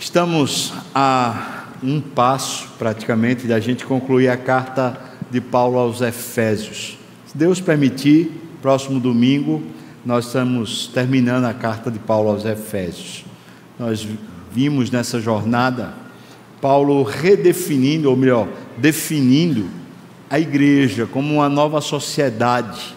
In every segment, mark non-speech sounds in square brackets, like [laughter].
Estamos a um passo, praticamente, da gente concluir a carta de Paulo aos Efésios. Se Deus permitir, próximo domingo, nós estamos terminando a carta de Paulo aos Efésios. Nós vimos nessa jornada Paulo redefinindo, ou melhor, definindo a igreja como uma nova sociedade,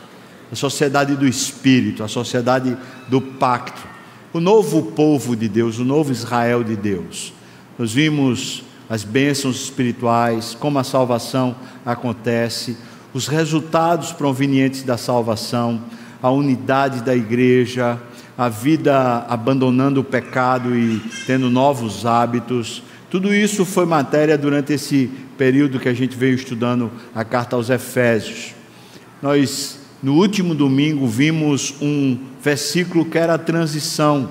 a sociedade do Espírito, a sociedade do pacto o novo povo de Deus, o novo Israel de Deus. Nós vimos as bênçãos espirituais, como a salvação acontece, os resultados provenientes da salvação, a unidade da igreja, a vida abandonando o pecado e tendo novos hábitos. Tudo isso foi matéria durante esse período que a gente veio estudando a carta aos Efésios. Nós no último domingo vimos um versículo que era a transição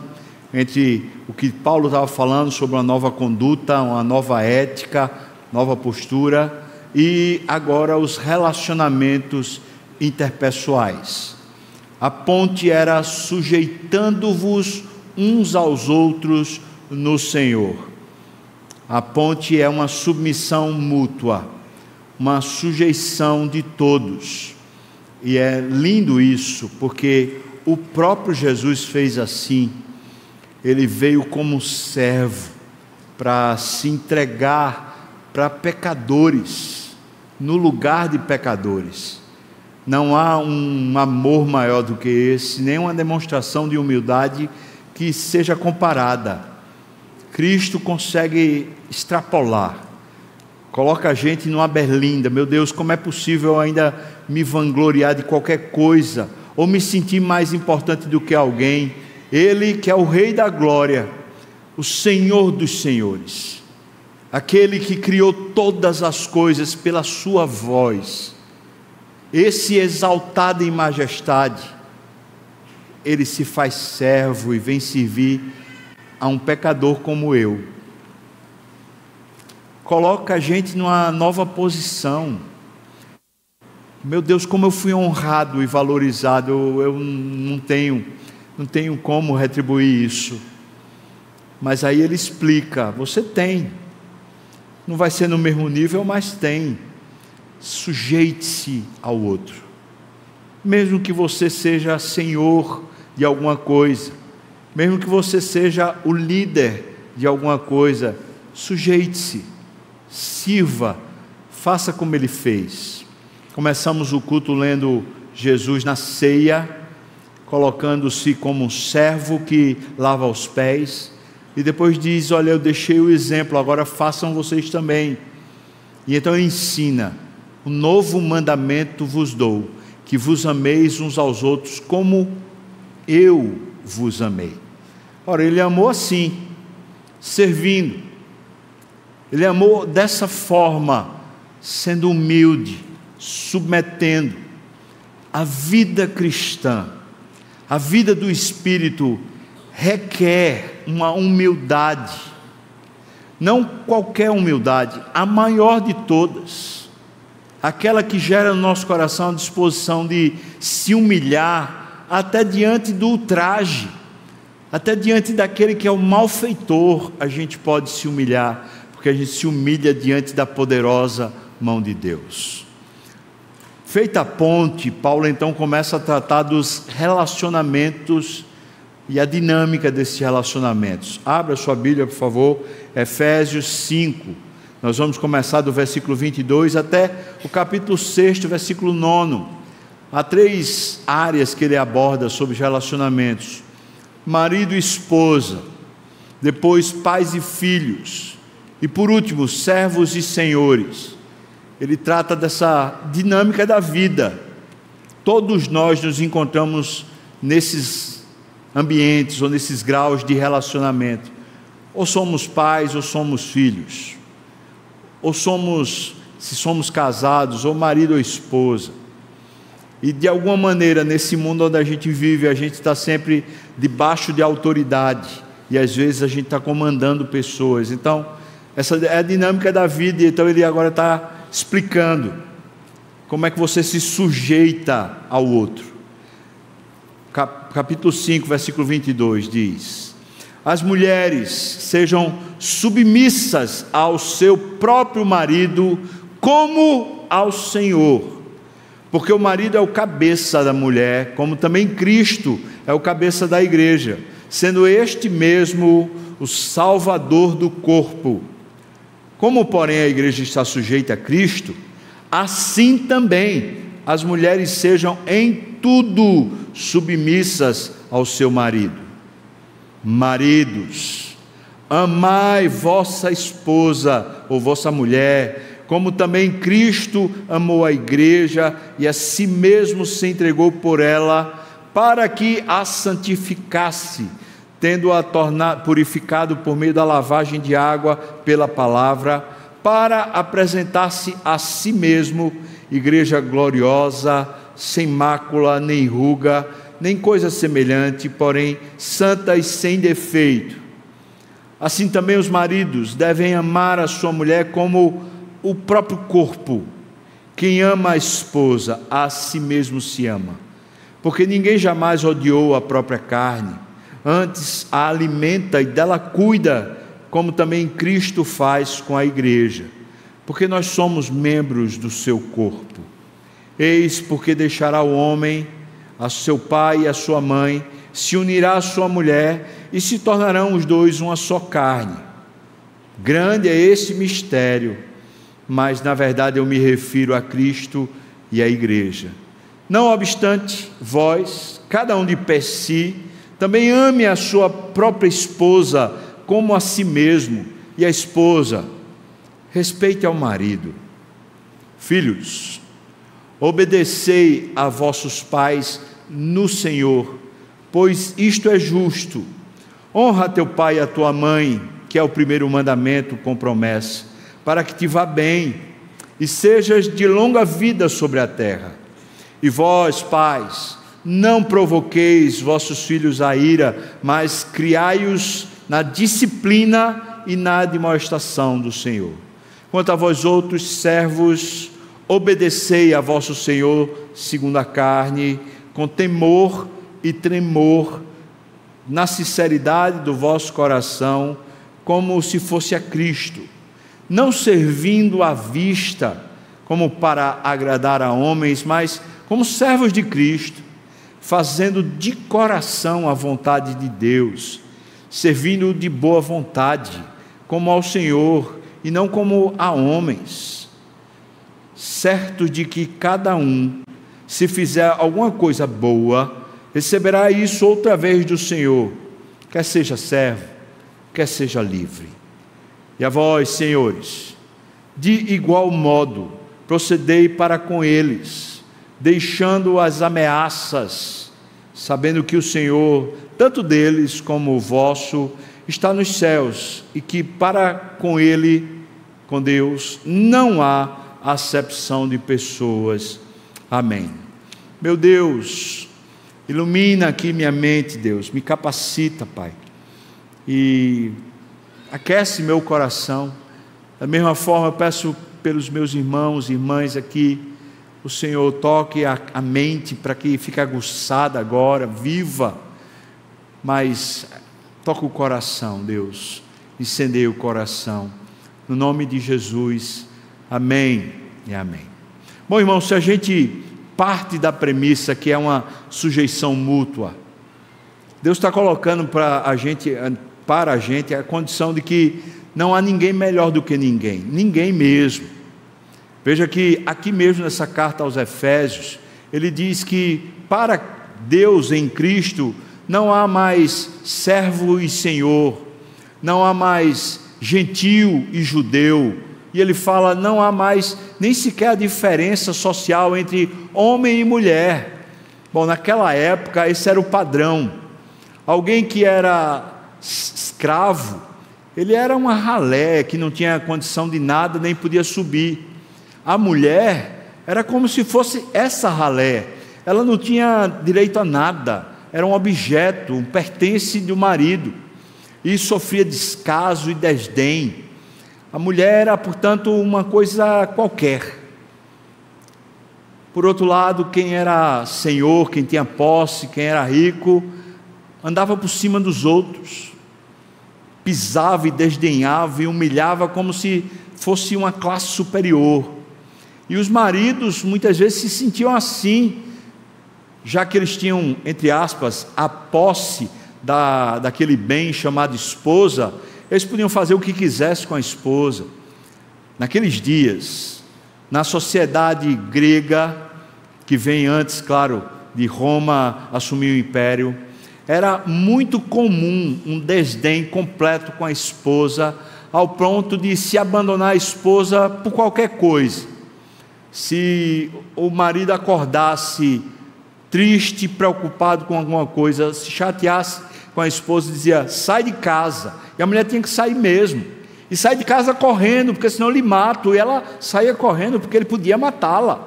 entre o que Paulo estava falando sobre uma nova conduta, uma nova ética, nova postura e agora os relacionamentos interpessoais. A ponte era sujeitando-vos uns aos outros no Senhor. A ponte é uma submissão mútua, uma sujeição de todos. E é lindo isso, porque o próprio Jesus fez assim. Ele veio como servo para se entregar para pecadores, no lugar de pecadores. Não há um amor maior do que esse, nem uma demonstração de humildade que seja comparada. Cristo consegue extrapolar coloca a gente numa berlinda. Meu Deus, como é possível ainda me vangloriar de qualquer coisa ou me sentir mais importante do que alguém? Ele que é o Rei da Glória, o Senhor dos Senhores, aquele que criou todas as coisas pela Sua voz, esse exaltado em majestade, ele se faz servo e vem servir a um pecador como eu coloca a gente numa nova posição. Meu Deus, como eu fui honrado e valorizado, eu, eu não tenho, não tenho como retribuir isso. Mas aí ele explica: você tem. Não vai ser no mesmo nível, mas tem. Sujeite-se ao outro. Mesmo que você seja senhor de alguma coisa, mesmo que você seja o líder de alguma coisa, sujeite-se sirva, faça como ele fez. Começamos o culto lendo Jesus na ceia, colocando-se como um servo que lava os pés, e depois diz: Olha, eu deixei o exemplo, agora façam vocês também. E então ensina: O novo mandamento vos dou, que vos ameis uns aos outros como eu vos amei. Ora, ele amou assim, servindo ele amou dessa forma, sendo humilde, submetendo. A vida cristã, a vida do Espírito, requer uma humildade, não qualquer humildade, a maior de todas, aquela que gera no nosso coração a disposição de se humilhar até diante do ultraje, até diante daquele que é o malfeitor, a gente pode se humilhar porque a gente se humilha diante da poderosa mão de Deus. Feita a ponte, Paulo então começa a tratar dos relacionamentos e a dinâmica desses relacionamentos. Abra sua Bíblia, por favor, Efésios 5. Nós vamos começar do versículo 22 até o capítulo 6, versículo 9. Há três áreas que ele aborda sobre os relacionamentos: marido e esposa, depois pais e filhos, e por último, servos e senhores. Ele trata dessa dinâmica da vida. Todos nós nos encontramos nesses ambientes ou nesses graus de relacionamento. Ou somos pais ou somos filhos. Ou somos, se somos casados, ou marido ou esposa. E de alguma maneira, nesse mundo onde a gente vive, a gente está sempre debaixo de autoridade. E às vezes a gente está comandando pessoas. Então, essa é a dinâmica da vida, então ele agora está explicando como é que você se sujeita ao outro. Capítulo 5, versículo 22 diz: as mulheres sejam submissas ao seu próprio marido, como ao Senhor. Porque o marido é o cabeça da mulher, como também Cristo é o cabeça da igreja, sendo este mesmo o salvador do corpo. Como, porém, a igreja está sujeita a Cristo, assim também as mulheres sejam em tudo submissas ao seu marido. Maridos, amai vossa esposa ou vossa mulher, como também Cristo amou a igreja e a si mesmo se entregou por ela, para que a santificasse, tendo-a tornado purificado por meio da lavagem de água pela palavra, para apresentar-se a si mesmo igreja gloriosa, sem mácula, nem ruga, nem coisa semelhante, porém santa e sem defeito. Assim também os maridos devem amar a sua mulher como o próprio corpo. Quem ama a esposa, a si mesmo se ama. Porque ninguém jamais odiou a própria carne, antes a alimenta e dela cuida, como também Cristo faz com a igreja porque nós somos membros do seu corpo. Eis porque deixará o homem a seu pai e a sua mãe, se unirá à sua mulher e se tornarão os dois uma só carne. Grande é esse mistério, mas na verdade eu me refiro a Cristo e à igreja. Não obstante, vós, cada um de per si, também ame a sua própria esposa como a si mesmo, e a esposa respeite ao marido. Filhos, obedecei a vossos pais no Senhor, pois isto é justo. Honra teu pai e a tua mãe, que é o primeiro mandamento com promessa, para que te vá bem e sejas de longa vida sobre a terra. E vós, pais, não provoqueis vossos filhos a ira, mas criai-os na disciplina e na demonstração do Senhor. Quanto a vós outros servos, obedecei a vosso Senhor segundo a carne, com temor e tremor, na sinceridade do vosso coração, como se fosse a Cristo, não servindo à vista, como para agradar a homens, mas como servos de Cristo, fazendo de coração a vontade de Deus, servindo de boa vontade, como ao Senhor e não como a homens, certo de que cada um, se fizer alguma coisa boa, receberá isso outra vez do Senhor, quer seja servo, quer seja livre. E a vós, senhores, de igual modo, procedei para com eles, deixando as ameaças, sabendo que o Senhor, tanto deles como o vosso, está nos céus e que para com Ele, com Deus, não há acepção de pessoas. Amém. Meu Deus, ilumina aqui minha mente, Deus, me capacita, Pai, e aquece meu coração. Da mesma forma, eu peço pelos meus irmãos e irmãs aqui, o Senhor toque a, a mente para que fique aguçada agora, viva, mas Toca o coração, Deus. Incendeia o coração. No nome de Jesus. Amém e amém. Bom, irmão, se a gente parte da premissa que é uma sujeição mútua, Deus está colocando para a gente, para a gente, a condição de que não há ninguém melhor do que ninguém, ninguém mesmo. Veja que aqui mesmo nessa carta aos Efésios, ele diz que para Deus em Cristo não há mais servo e senhor, não há mais gentil e judeu, e ele fala: não há mais nem sequer a diferença social entre homem e mulher. Bom, naquela época esse era o padrão. Alguém que era escravo, ele era uma ralé que não tinha condição de nada, nem podia subir. A mulher era como se fosse essa ralé, ela não tinha direito a nada era um objeto, um pertence do marido, e sofria descaso e desdém. A mulher era, portanto, uma coisa qualquer. Por outro lado, quem era senhor, quem tinha posse, quem era rico, andava por cima dos outros. pisava e desdenhava e humilhava como se fosse uma classe superior. E os maridos muitas vezes se sentiam assim, já que eles tinham, entre aspas, a posse da, daquele bem chamado esposa, eles podiam fazer o que quisessem com a esposa. Naqueles dias, na sociedade grega, que vem antes, claro, de Roma assumir o império, era muito comum um desdém completo com a esposa, ao ponto de se abandonar a esposa por qualquer coisa. Se o marido acordasse triste, preocupado com alguma coisa, se chateasse com a esposa, dizia: sai de casa. E a mulher tinha que sair mesmo. E sai de casa correndo, porque senão ele mata. E ela saía correndo, porque ele podia matá-la.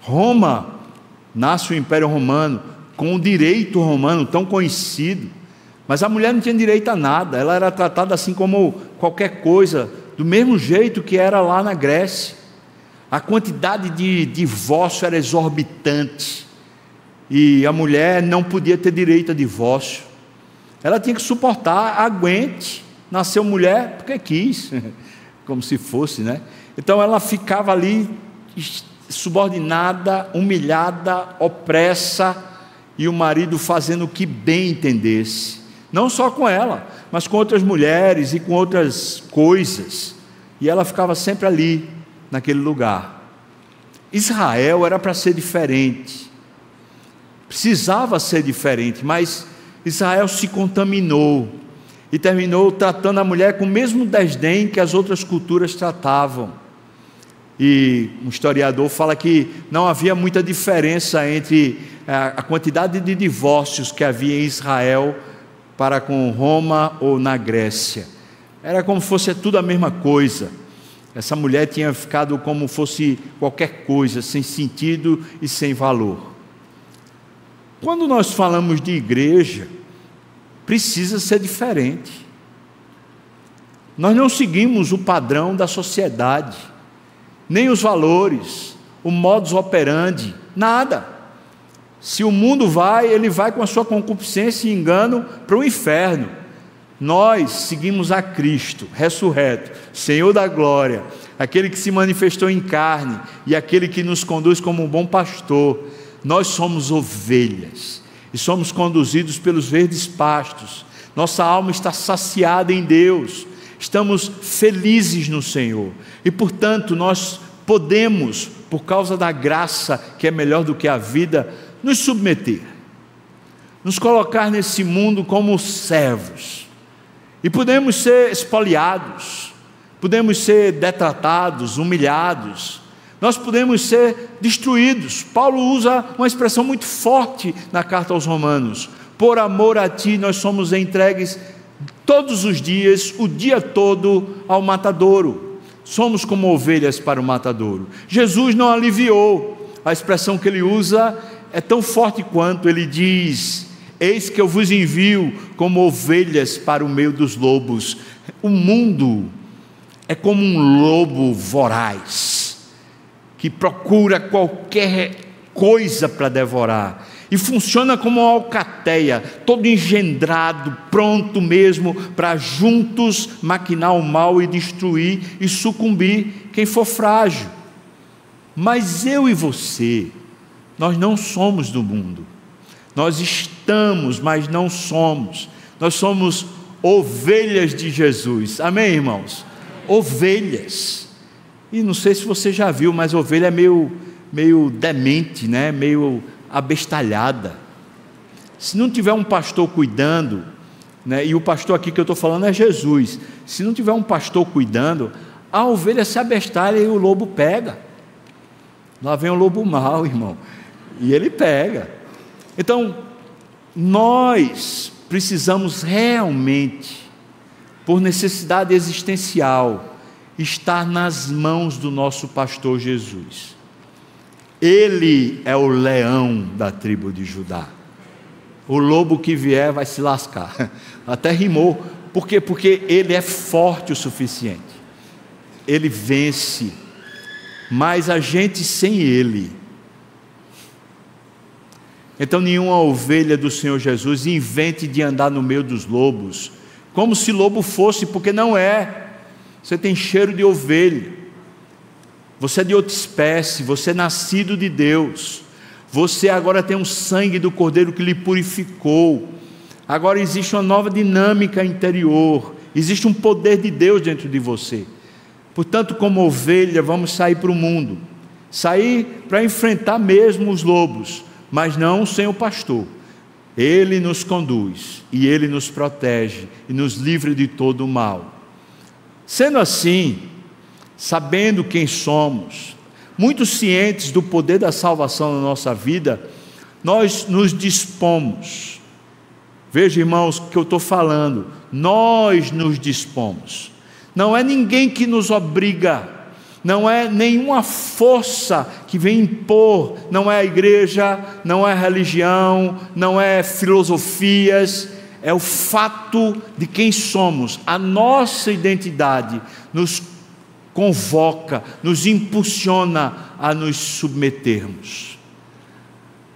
Roma, nasce o Império Romano, com o direito romano tão conhecido. Mas a mulher não tinha direito a nada, ela era tratada assim como qualquer coisa, do mesmo jeito que era lá na Grécia. A quantidade de divórcio era exorbitante, e a mulher não podia ter direito a divórcio. Ela tinha que suportar, aguente, nasceu mulher porque quis, [laughs] como se fosse, né? Então ela ficava ali subordinada, humilhada, opressa, e o marido fazendo o que bem entendesse, não só com ela, mas com outras mulheres e com outras coisas, e ela ficava sempre ali, naquele lugar. Israel era para ser diferente, precisava ser diferente, mas Israel se contaminou e terminou tratando a mulher com o mesmo desdém que as outras culturas tratavam. E um historiador fala que não havia muita diferença entre eh, a quantidade de divórcios que havia em Israel para com Roma ou na Grécia. Era como se fosse tudo a mesma coisa. Essa mulher tinha ficado como fosse qualquer coisa, sem sentido e sem valor. Quando nós falamos de igreja, precisa ser diferente. Nós não seguimos o padrão da sociedade nem os valores, o modus operandi, nada. Se o mundo vai, ele vai com a sua concupiscência e engano para o inferno. Nós seguimos a Cristo, ressurreto, Senhor da glória, aquele que se manifestou em carne e aquele que nos conduz como um bom pastor. Nós somos ovelhas e somos conduzidos pelos verdes pastos. Nossa alma está saciada em Deus estamos felizes no Senhor e, portanto, nós podemos, por causa da graça que é melhor do que a vida, nos submeter, nos colocar nesse mundo como servos e podemos ser espoliados, podemos ser detratados, humilhados, nós podemos ser destruídos. Paulo usa uma expressão muito forte na carta aos Romanos: por amor a ti, nós somos entregues todos os dias, o dia todo, ao matadouro. Somos como ovelhas para o matadouro. Jesus não aliviou. A expressão que ele usa é tão forte quanto ele diz: Eis que eu vos envio como ovelhas para o meio dos lobos. O mundo é como um lobo voraz que procura qualquer coisa para devorar e funciona como uma alcateia, todo engendrado, pronto mesmo para juntos maquinar o mal e destruir e sucumbir quem for frágil. Mas eu e você, nós não somos do mundo. Nós estamos, mas não somos. Nós somos ovelhas de Jesus. Amém, irmãos? Ovelhas. E não sei se você já viu, mas ovelha é meio, meio demente, né? meio abestalhada. Se não tiver um pastor cuidando, né, e o pastor aqui que eu estou falando é Jesus, se não tiver um pastor cuidando, a ovelha se abestalha e o lobo pega. Lá vem o lobo mau, irmão, e ele pega. Então, nós precisamos realmente, por necessidade existencial, estar nas mãos do nosso pastor Jesus. Ele é o leão da tribo de Judá. O lobo que vier vai se lascar. [laughs] Até rimou. Por quê? Porque ele é forte o suficiente. Ele vence. Mas a gente sem ele. Então, nenhuma ovelha do Senhor Jesus invente de andar no meio dos lobos como se lobo fosse, porque não é. Você tem cheiro de ovelha. Você é de outra espécie, você é nascido de Deus. Você agora tem o sangue do Cordeiro que lhe purificou. Agora existe uma nova dinâmica interior. Existe um poder de Deus dentro de você. Portanto, como ovelha, vamos sair para o mundo. Sair para enfrentar mesmo os lobos, mas não sem o pastor. Ele nos conduz e ele nos protege e nos livra de todo o mal. Sendo assim, sabendo quem somos, muito cientes do poder da salvação na nossa vida, nós nos dispomos. Veja, irmãos, que eu estou falando. Nós nos dispomos. Não é ninguém que nos obriga, não é nenhuma força que vem impor, não é a igreja, não é religião, não é filosofias, é o fato de quem somos, a nossa identidade nos convoca, nos impulsiona a nos submetermos,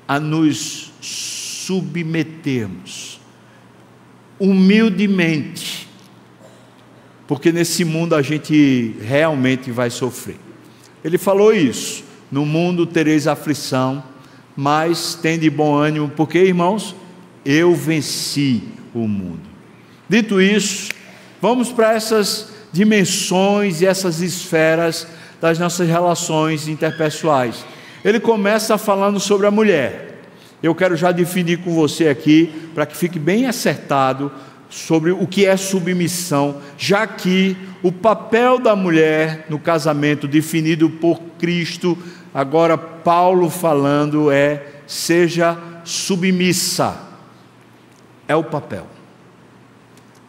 a nos submetermos humildemente, porque nesse mundo a gente realmente vai sofrer. Ele falou isso: no mundo tereis aflição, mas tende bom ânimo, porque irmãos, eu venci o mundo. Dito isso, vamos para essas dimensões e essas esferas das nossas relações interpessoais. Ele começa falando sobre a mulher. Eu quero já definir com você aqui, para que fique bem acertado sobre o que é submissão, já que o papel da mulher no casamento definido por Cristo, agora Paulo falando é seja submissa. É o papel.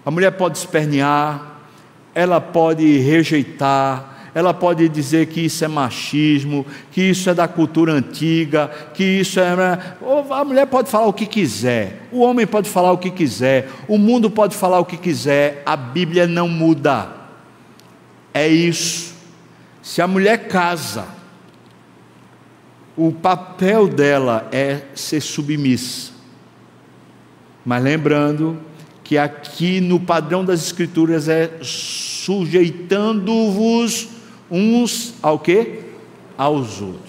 A mulher pode espernear, ela pode rejeitar, ela pode dizer que isso é machismo, que isso é da cultura antiga, que isso é. A mulher pode falar o que quiser, o homem pode falar o que quiser, o mundo pode falar o que quiser, a Bíblia não muda. É isso. Se a mulher casa, o papel dela é ser submissa. Mas lembrando que aqui no padrão das Escrituras é sujeitando-vos uns ao que? Aos outros.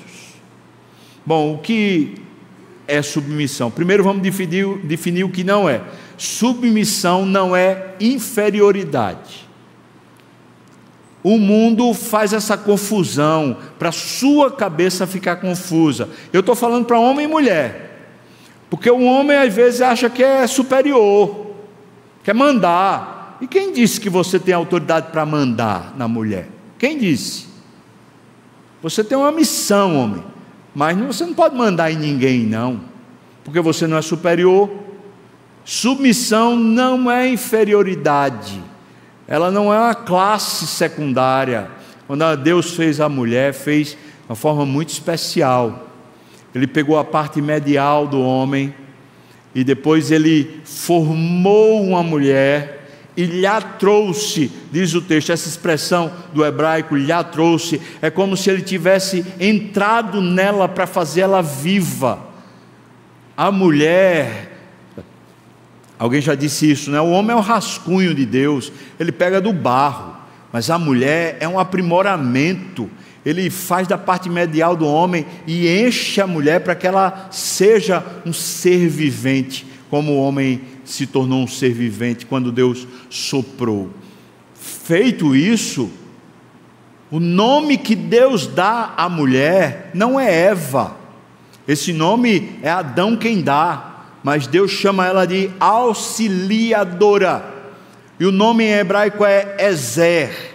Bom, o que é submissão? Primeiro vamos definir, definir o que não é. Submissão não é inferioridade. O mundo faz essa confusão, para sua cabeça ficar confusa. Eu estou falando para homem e mulher, porque o homem às vezes acha que é superior, quer mandar, e quem disse que você tem autoridade para mandar na mulher? Quem disse? Você tem uma missão, homem, mas você não pode mandar em ninguém, não, porque você não é superior. Submissão não é inferioridade, ela não é uma classe secundária. Quando Deus fez a mulher, fez de uma forma muito especial. Ele pegou a parte medial do homem e depois ele formou uma mulher e lhe trouxe, diz o texto, essa expressão do hebraico, lhe trouxe, é como se ele tivesse entrado nela para fazê-la viva. A mulher, alguém já disse isso, né? O homem é o rascunho de Deus, ele pega do barro, mas a mulher é um aprimoramento. Ele faz da parte medial do homem e enche a mulher para que ela seja um ser vivente, como o homem se tornou um ser vivente quando Deus soprou. Feito isso, o nome que Deus dá à mulher não é Eva, esse nome é Adão quem dá, mas Deus chama ela de auxiliadora, e o nome em hebraico é Ezer,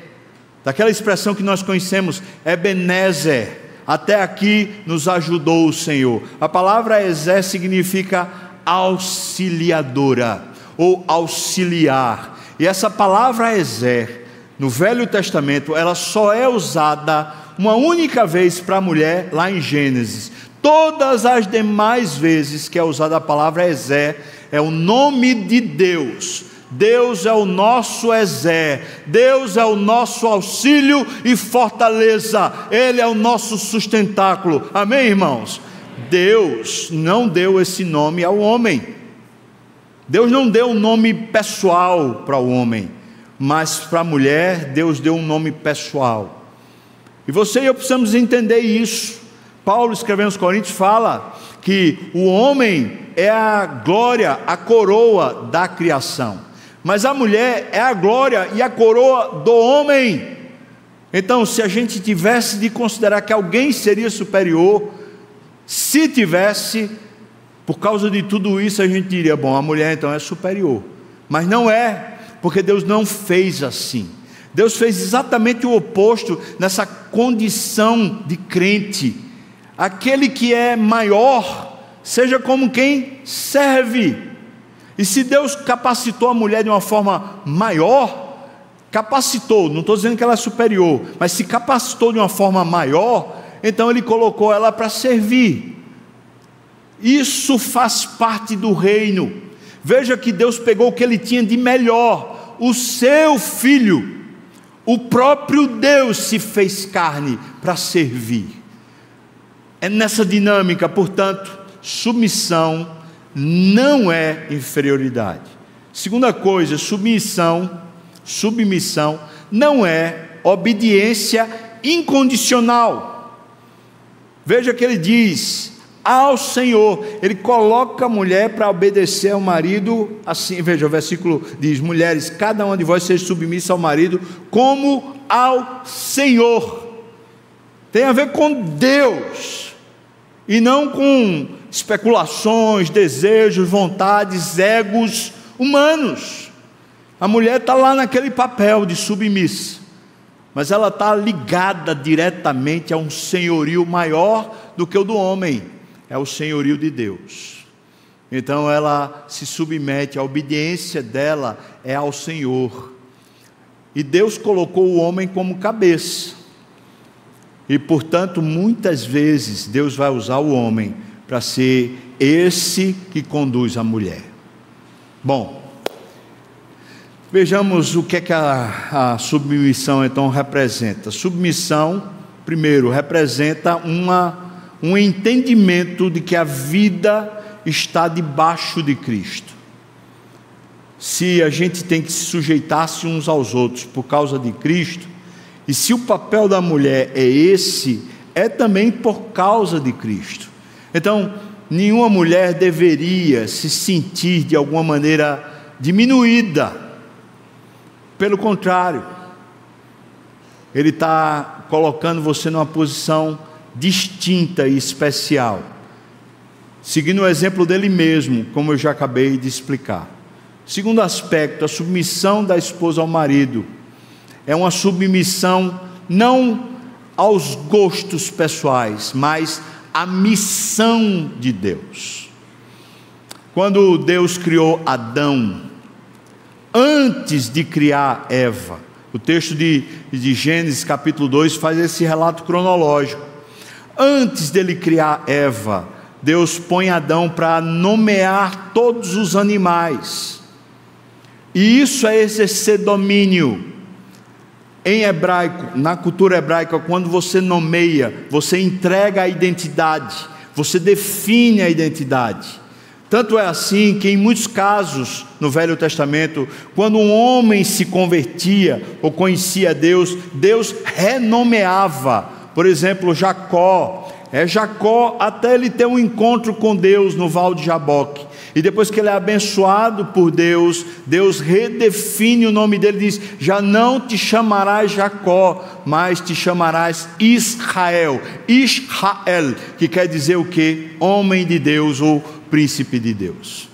daquela expressão que nós conhecemos, Ebenezer, até aqui nos ajudou o Senhor. A palavra Ezer significa auxiliadora ou auxiliar. E essa palavra exer, no Velho Testamento, ela só é usada uma única vez para a mulher lá em Gênesis. Todas as demais vezes que é usada a palavra exer, é o nome de Deus. Deus é o nosso exer, Deus é o nosso auxílio e fortaleza, Ele é o nosso sustentáculo. Amém, irmãos? Deus não deu esse nome ao homem. Deus não deu um nome pessoal para o homem, mas para a mulher, Deus deu um nome pessoal. E você e eu precisamos entender isso. Paulo, escrevendo aos Coríntios, fala que o homem é a glória, a coroa da criação, mas a mulher é a glória e a coroa do homem. Então, se a gente tivesse de considerar que alguém seria superior, se tivesse, por causa de tudo isso, a gente diria: bom, a mulher então é superior. Mas não é, porque Deus não fez assim. Deus fez exatamente o oposto nessa condição de crente. Aquele que é maior, seja como quem serve. E se Deus capacitou a mulher de uma forma maior, capacitou, não estou dizendo que ela é superior, mas se capacitou de uma forma maior, então ele colocou ela para servir. Isso faz parte do reino. Veja que Deus pegou o que ele tinha de melhor, o seu filho. O próprio Deus se fez carne para servir. É nessa dinâmica, portanto, submissão não é inferioridade. Segunda coisa, submissão, submissão não é obediência incondicional. Veja que ele diz: ao Senhor, ele coloca a mulher para obedecer ao marido, assim, veja, o versículo diz: mulheres, cada uma de vós seja submissa ao marido, como ao Senhor. Tem a ver com Deus, e não com especulações, desejos, vontades, egos humanos. A mulher está lá naquele papel de submissa mas ela está ligada diretamente a um senhorio maior do que o do homem, é o senhorio de Deus. Então ela se submete, a obediência dela é ao Senhor. E Deus colocou o homem como cabeça. E portanto, muitas vezes Deus vai usar o homem para ser esse que conduz a mulher. Bom, Vejamos o que é que a, a submissão então representa. Submissão, primeiro, representa uma, um entendimento de que a vida está debaixo de Cristo. Se a gente tem que se sujeitar-se uns aos outros por causa de Cristo, e se o papel da mulher é esse, é também por causa de Cristo. Então, nenhuma mulher deveria se sentir de alguma maneira diminuída pelo contrário, Ele está colocando você numa posição distinta e especial, seguindo o exemplo dele mesmo, como eu já acabei de explicar. Segundo aspecto, a submissão da esposa ao marido é uma submissão não aos gostos pessoais, mas à missão de Deus. Quando Deus criou Adão, antes de criar Eva. O texto de, de Gênesis capítulo 2 faz esse relato cronológico. Antes dele criar Eva, Deus põe Adão para nomear todos os animais. E isso é exercer domínio. Em hebraico, na cultura hebraica, quando você nomeia, você entrega a identidade, você define a identidade. Tanto é assim que, em muitos casos no Velho Testamento, quando um homem se convertia ou conhecia Deus, Deus renomeava. Por exemplo, Jacó. É Jacó até ele ter um encontro com Deus no Val de Jaboque. E depois que ele é abençoado por Deus, Deus redefine o nome dele diz: Já não te chamarás Jacó, mas te chamarás Israel. Israel, que quer dizer o que? Homem de Deus ou príncipe de Deus.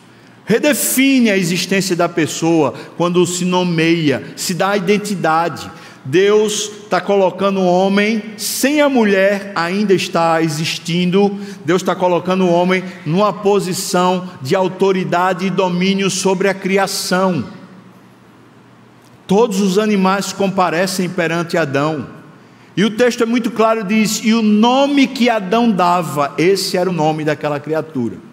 Redefine a existência da pessoa quando se nomeia, se dá identidade. Deus está colocando o homem, sem a mulher ainda está existindo, Deus está colocando o homem numa posição de autoridade e domínio sobre a criação. Todos os animais comparecem perante Adão. E o texto é muito claro, diz: "E o nome que Adão dava, esse era o nome daquela criatura".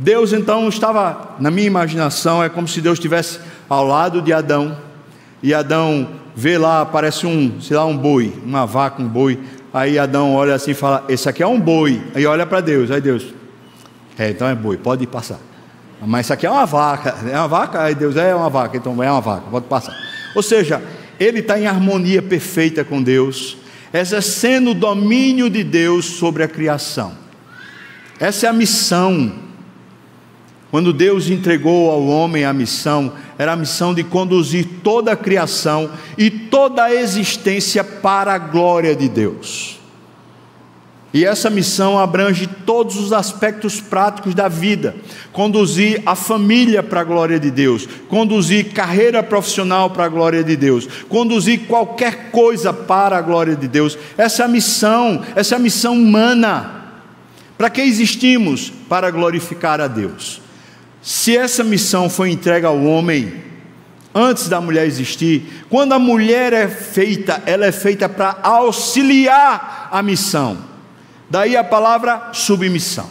Deus então estava, na minha imaginação, é como se Deus estivesse ao lado de Adão, e Adão vê lá, parece um, sei lá, um boi, uma vaca, um boi. Aí Adão olha assim e fala: Esse aqui é um boi. Aí olha para Deus, aí Deus, é, então é boi, pode passar. Mas isso aqui é uma vaca, é uma vaca? Aí Deus é uma vaca, então é uma vaca, pode passar. Ou seja, ele está em harmonia perfeita com Deus, exercendo o domínio de Deus sobre a criação. Essa é a missão. Quando Deus entregou ao homem a missão, era a missão de conduzir toda a criação e toda a existência para a glória de Deus. E essa missão abrange todos os aspectos práticos da vida: conduzir a família para a glória de Deus, conduzir carreira profissional para a glória de Deus, conduzir qualquer coisa para a glória de Deus. Essa é a missão, essa é a missão humana. Para que existimos? Para glorificar a Deus. Se essa missão foi entregue ao homem antes da mulher existir, quando a mulher é feita, ela é feita para auxiliar a missão. Daí a palavra submissão,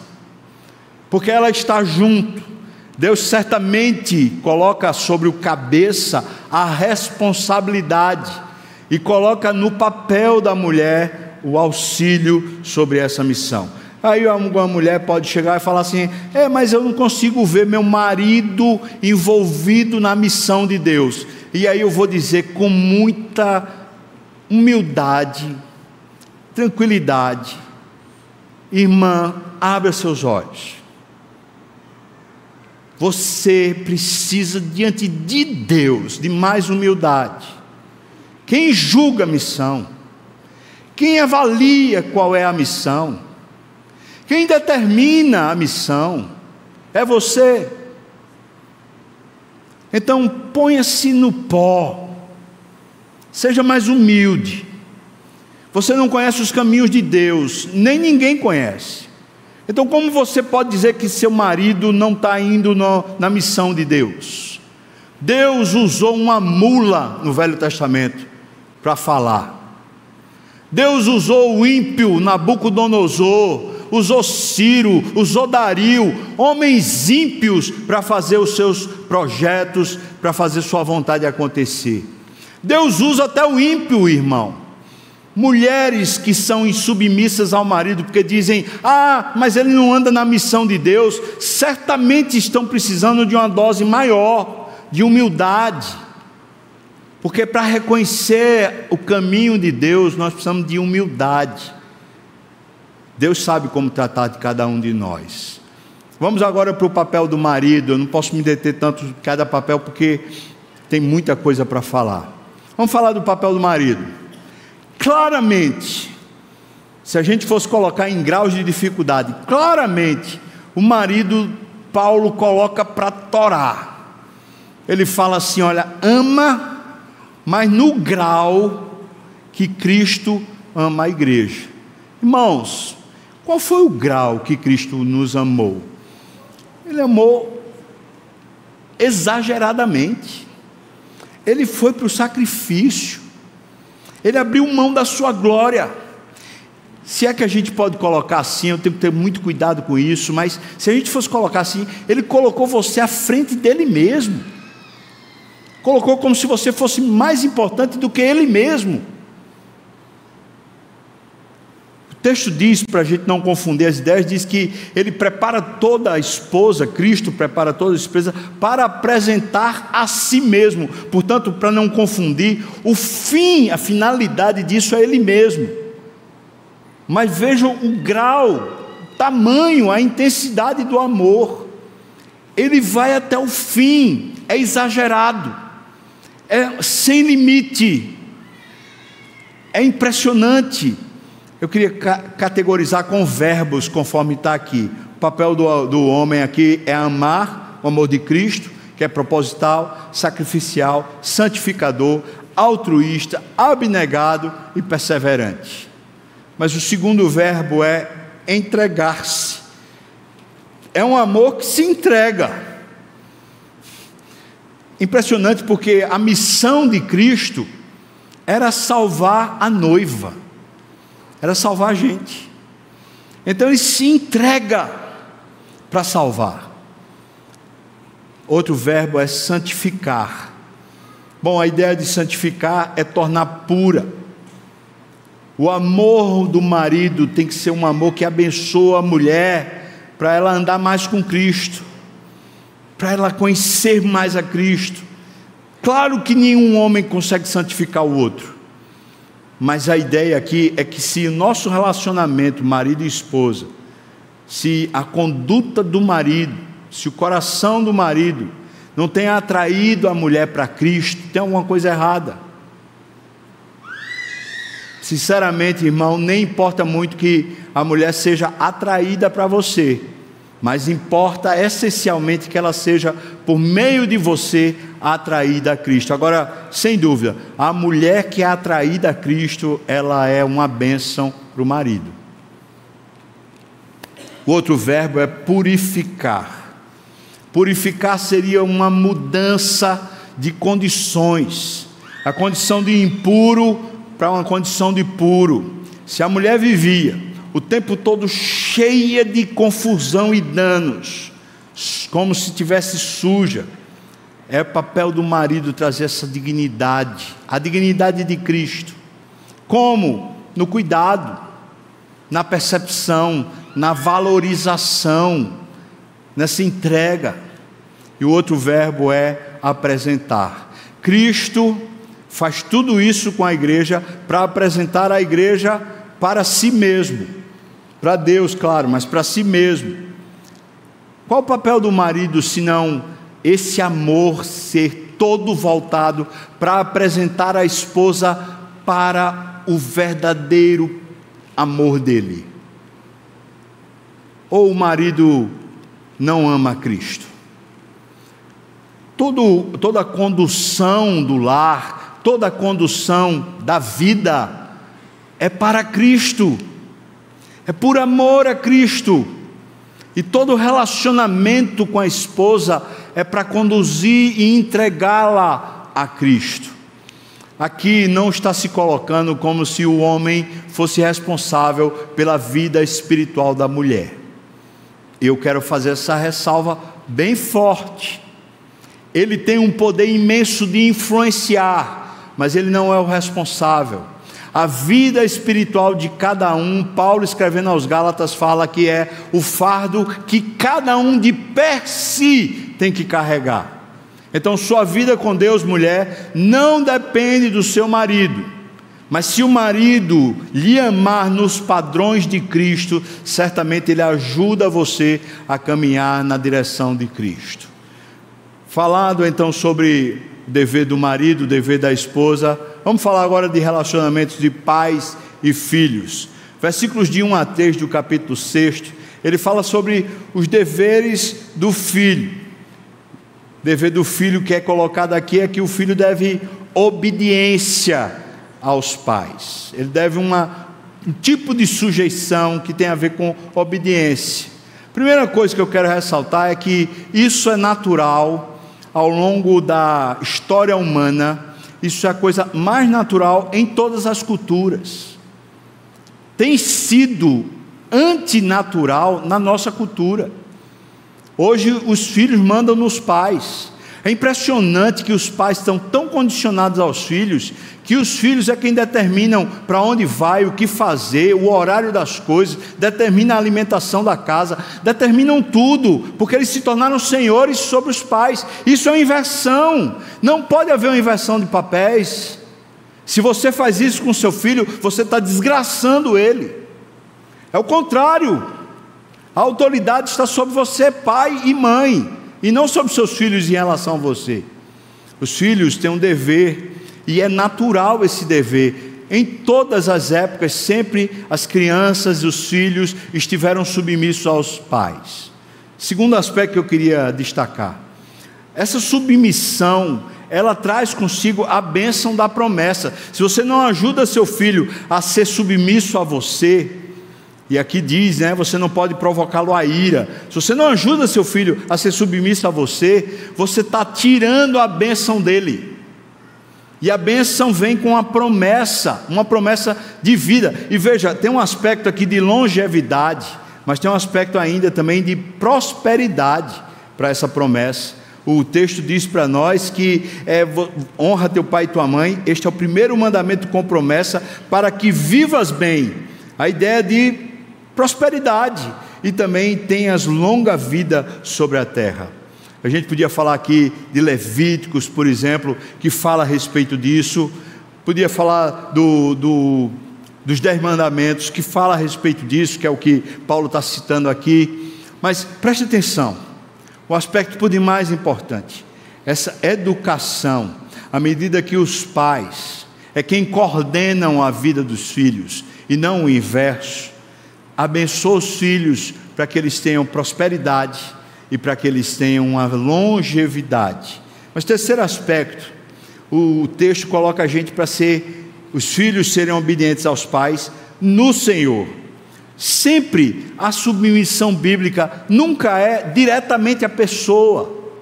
porque ela está junto. Deus certamente coloca sobre o cabeça a responsabilidade e coloca no papel da mulher o auxílio sobre essa missão. Aí uma mulher pode chegar e falar assim: é, mas eu não consigo ver meu marido envolvido na missão de Deus. E aí eu vou dizer com muita humildade, tranquilidade, Irmã, abra seus olhos. Você precisa, diante de Deus, de mais humildade. Quem julga a missão? Quem avalia qual é a missão? Quem determina a missão? É você. Então, ponha-se no pó. Seja mais humilde. Você não conhece os caminhos de Deus, nem ninguém conhece. Então, como você pode dizer que seu marido não está indo no, na missão de Deus? Deus usou uma mula no Velho Testamento para falar. Deus usou o ímpio Nabucodonosor, usou Ciro, usou Dario, homens ímpios para fazer os seus projetos, para fazer sua vontade acontecer. Deus usa até o ímpio, irmão mulheres que são insubmissas ao marido, porque dizem: ah, mas ele não anda na missão de Deus, certamente estão precisando de uma dose maior de humildade, porque para reconhecer o caminho de Deus, nós precisamos de humildade. Deus sabe como tratar de cada um de nós. Vamos agora para o papel do marido. Eu não posso me deter tanto em cada papel porque tem muita coisa para falar. Vamos falar do papel do marido claramente, se a gente fosse colocar em graus de dificuldade, claramente, o marido Paulo coloca para torar. Ele fala assim: olha, ama, mas no grau que Cristo ama a igreja. Irmãos, qual foi o grau que Cristo nos amou? Ele amou exageradamente. Ele foi para o sacrifício. Ele abriu mão da sua glória. Se é que a gente pode colocar assim, eu tenho que ter muito cuidado com isso, mas se a gente fosse colocar assim, ele colocou você à frente dele mesmo. Colocou como se você fosse mais importante do que ele mesmo. Texto diz, para a gente não confundir as ideias, diz que ele prepara toda a esposa, Cristo prepara toda a esposa para apresentar a si mesmo. Portanto, para não confundir, o fim, a finalidade disso é ele mesmo. Mas vejam o grau, o tamanho, a intensidade do amor. Ele vai até o fim, é exagerado, é sem limite, é impressionante eu queria ca categorizar com verbos, conforme está aqui. O papel do, do homem aqui é amar o amor de Cristo, que é proposital, sacrificial, santificador, altruísta, abnegado e perseverante. Mas o segundo verbo é entregar-se. É um amor que se entrega. Impressionante porque a missão de Cristo era salvar a noiva era salvar a gente. Então ele se entrega para salvar. Outro verbo é santificar. Bom, a ideia de santificar é tornar pura. O amor do marido tem que ser um amor que abençoa a mulher para ela andar mais com Cristo. para ela conhecer mais a Cristo. Claro que nenhum homem consegue santificar o outro, mas a ideia aqui é que se o nosso relacionamento, marido e esposa, se a conduta do marido, se o coração do marido não tem atraído a mulher para Cristo, tem alguma coisa errada. Sinceramente, irmão, nem importa muito que a mulher seja atraída para você, mas importa essencialmente que ela seja, por meio de você, atraída a Cristo. Agora, sem dúvida, a mulher que é atraída a Cristo, ela é uma bênção para o marido. O outro verbo é purificar. Purificar seria uma mudança de condições. A condição de impuro para uma condição de puro. Se a mulher vivia o tempo todo cheia de confusão e danos, como se tivesse suja. É papel do marido trazer essa dignidade, a dignidade de Cristo. Como? No cuidado, na percepção, na valorização, nessa entrega. E o outro verbo é apresentar. Cristo faz tudo isso com a igreja para apresentar a igreja para si mesmo. Para Deus, claro, mas para si mesmo. Qual o papel do marido se não esse amor ser todo voltado para apresentar a esposa para o verdadeiro amor dele? Ou o marido não ama Cristo? Todo, toda a condução do lar, toda a condução da vida é para Cristo é por amor a Cristo. E todo relacionamento com a esposa é para conduzir e entregá-la a Cristo. Aqui não está se colocando como se o homem fosse responsável pela vida espiritual da mulher. Eu quero fazer essa ressalva bem forte. Ele tem um poder imenso de influenciar, mas ele não é o responsável. A vida espiritual de cada um, Paulo escrevendo aos Gálatas fala que é o fardo que cada um de per si tem que carregar. Então, sua vida com Deus, mulher, não depende do seu marido. Mas se o marido lhe amar nos padrões de Cristo, certamente ele ajuda você a caminhar na direção de Cristo. Falado então sobre o dever do marido, o dever da esposa, Vamos falar agora de relacionamentos de pais e filhos. Versículos de 1 a 3 do capítulo 6, ele fala sobre os deveres do filho. O dever do filho que é colocado aqui é que o filho deve obediência aos pais. Ele deve uma, um tipo de sujeição que tem a ver com obediência. Primeira coisa que eu quero ressaltar é que isso é natural ao longo da história humana isso é a coisa mais natural em todas as culturas. Tem sido antinatural na nossa cultura. Hoje os filhos mandam nos pais. É impressionante que os pais estão tão condicionados aos filhos que os filhos é quem determinam para onde vai, o que fazer, o horário das coisas, determina a alimentação da casa, determinam tudo, porque eles se tornaram senhores sobre os pais. Isso é uma inversão. Não pode haver uma inversão de papéis. Se você faz isso com seu filho, você está desgraçando ele. É o contrário. A autoridade está sobre você, pai e mãe e não sobre seus filhos em relação a você. Os filhos têm um dever, e é natural esse dever. Em todas as épocas, sempre as crianças e os filhos estiveram submissos aos pais. Segundo aspecto que eu queria destacar: essa submissão, ela traz consigo a bênção da promessa. Se você não ajuda seu filho a ser submisso a você, e aqui diz, né, você não pode provocá-lo a ira. Se você não ajuda seu filho a ser submisso a você, você está tirando a bênção dele. E a bênção vem com a promessa, uma promessa de vida. E veja, tem um aspecto aqui de longevidade, mas tem um aspecto ainda também de prosperidade para essa promessa. O texto diz para nós que é, honra teu pai e tua mãe, este é o primeiro mandamento com promessa, para que vivas bem. A ideia de prosperidade e também tenhas longa vida sobre a terra. A gente podia falar aqui de Levíticos, por exemplo, que fala a respeito disso. Podia falar do, do, dos Dez Mandamentos, que fala a respeito disso, que é o que Paulo está citando aqui. Mas preste atenção, o aspecto por demais importante, essa educação, à medida que os pais é quem coordenam a vida dos filhos, e não o inverso, abençoa os filhos para que eles tenham prosperidade e para que eles tenham uma longevidade. Mas terceiro aspecto, o texto coloca a gente para ser os filhos serem obedientes aos pais no Senhor. Sempre a submissão bíblica nunca é diretamente à pessoa.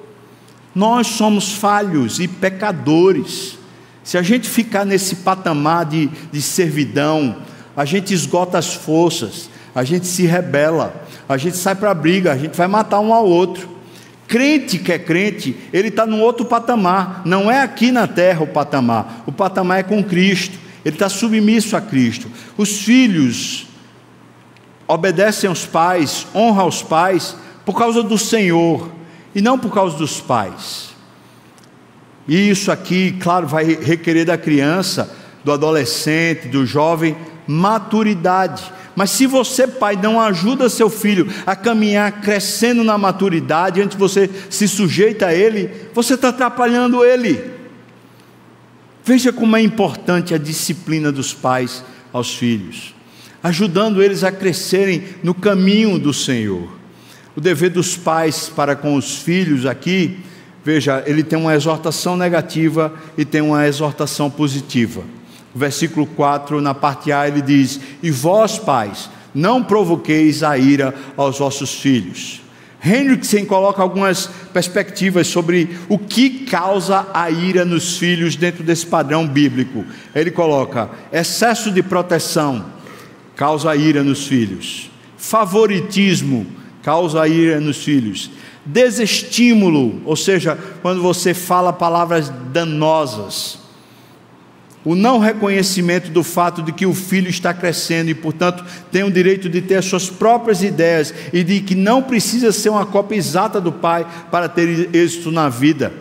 Nós somos falhos e pecadores. Se a gente ficar nesse patamar de, de servidão, a gente esgota as forças, a gente se rebela, a gente sai para a briga, a gente vai matar um ao outro. Crente que é crente, ele está num outro patamar, não é aqui na terra o patamar, o patamar é com Cristo, ele está submisso a Cristo. Os filhos obedecem aos pais, honram aos pais por causa do Senhor e não por causa dos pais. E isso aqui, claro, vai requerer da criança, do adolescente, do jovem, maturidade. Mas se você, pai, não ajuda seu filho a caminhar crescendo na maturidade, antes você se sujeita a ele, você está atrapalhando ele. Veja como é importante a disciplina dos pais aos filhos, ajudando eles a crescerem no caminho do Senhor. O dever dos pais para com os filhos aqui, veja, ele tem uma exortação negativa e tem uma exortação positiva versículo 4, na parte A, ele diz: E vós, pais, não provoqueis a ira aos vossos filhos. Hendrickson coloca algumas perspectivas sobre o que causa a ira nos filhos dentro desse padrão bíblico. Ele coloca: excesso de proteção causa ira nos filhos, favoritismo causa ira nos filhos, desestímulo, ou seja, quando você fala palavras danosas o não reconhecimento do fato de que o filho está crescendo e, portanto, tem o direito de ter as suas próprias ideias e de que não precisa ser uma cópia exata do pai para ter êxito na vida.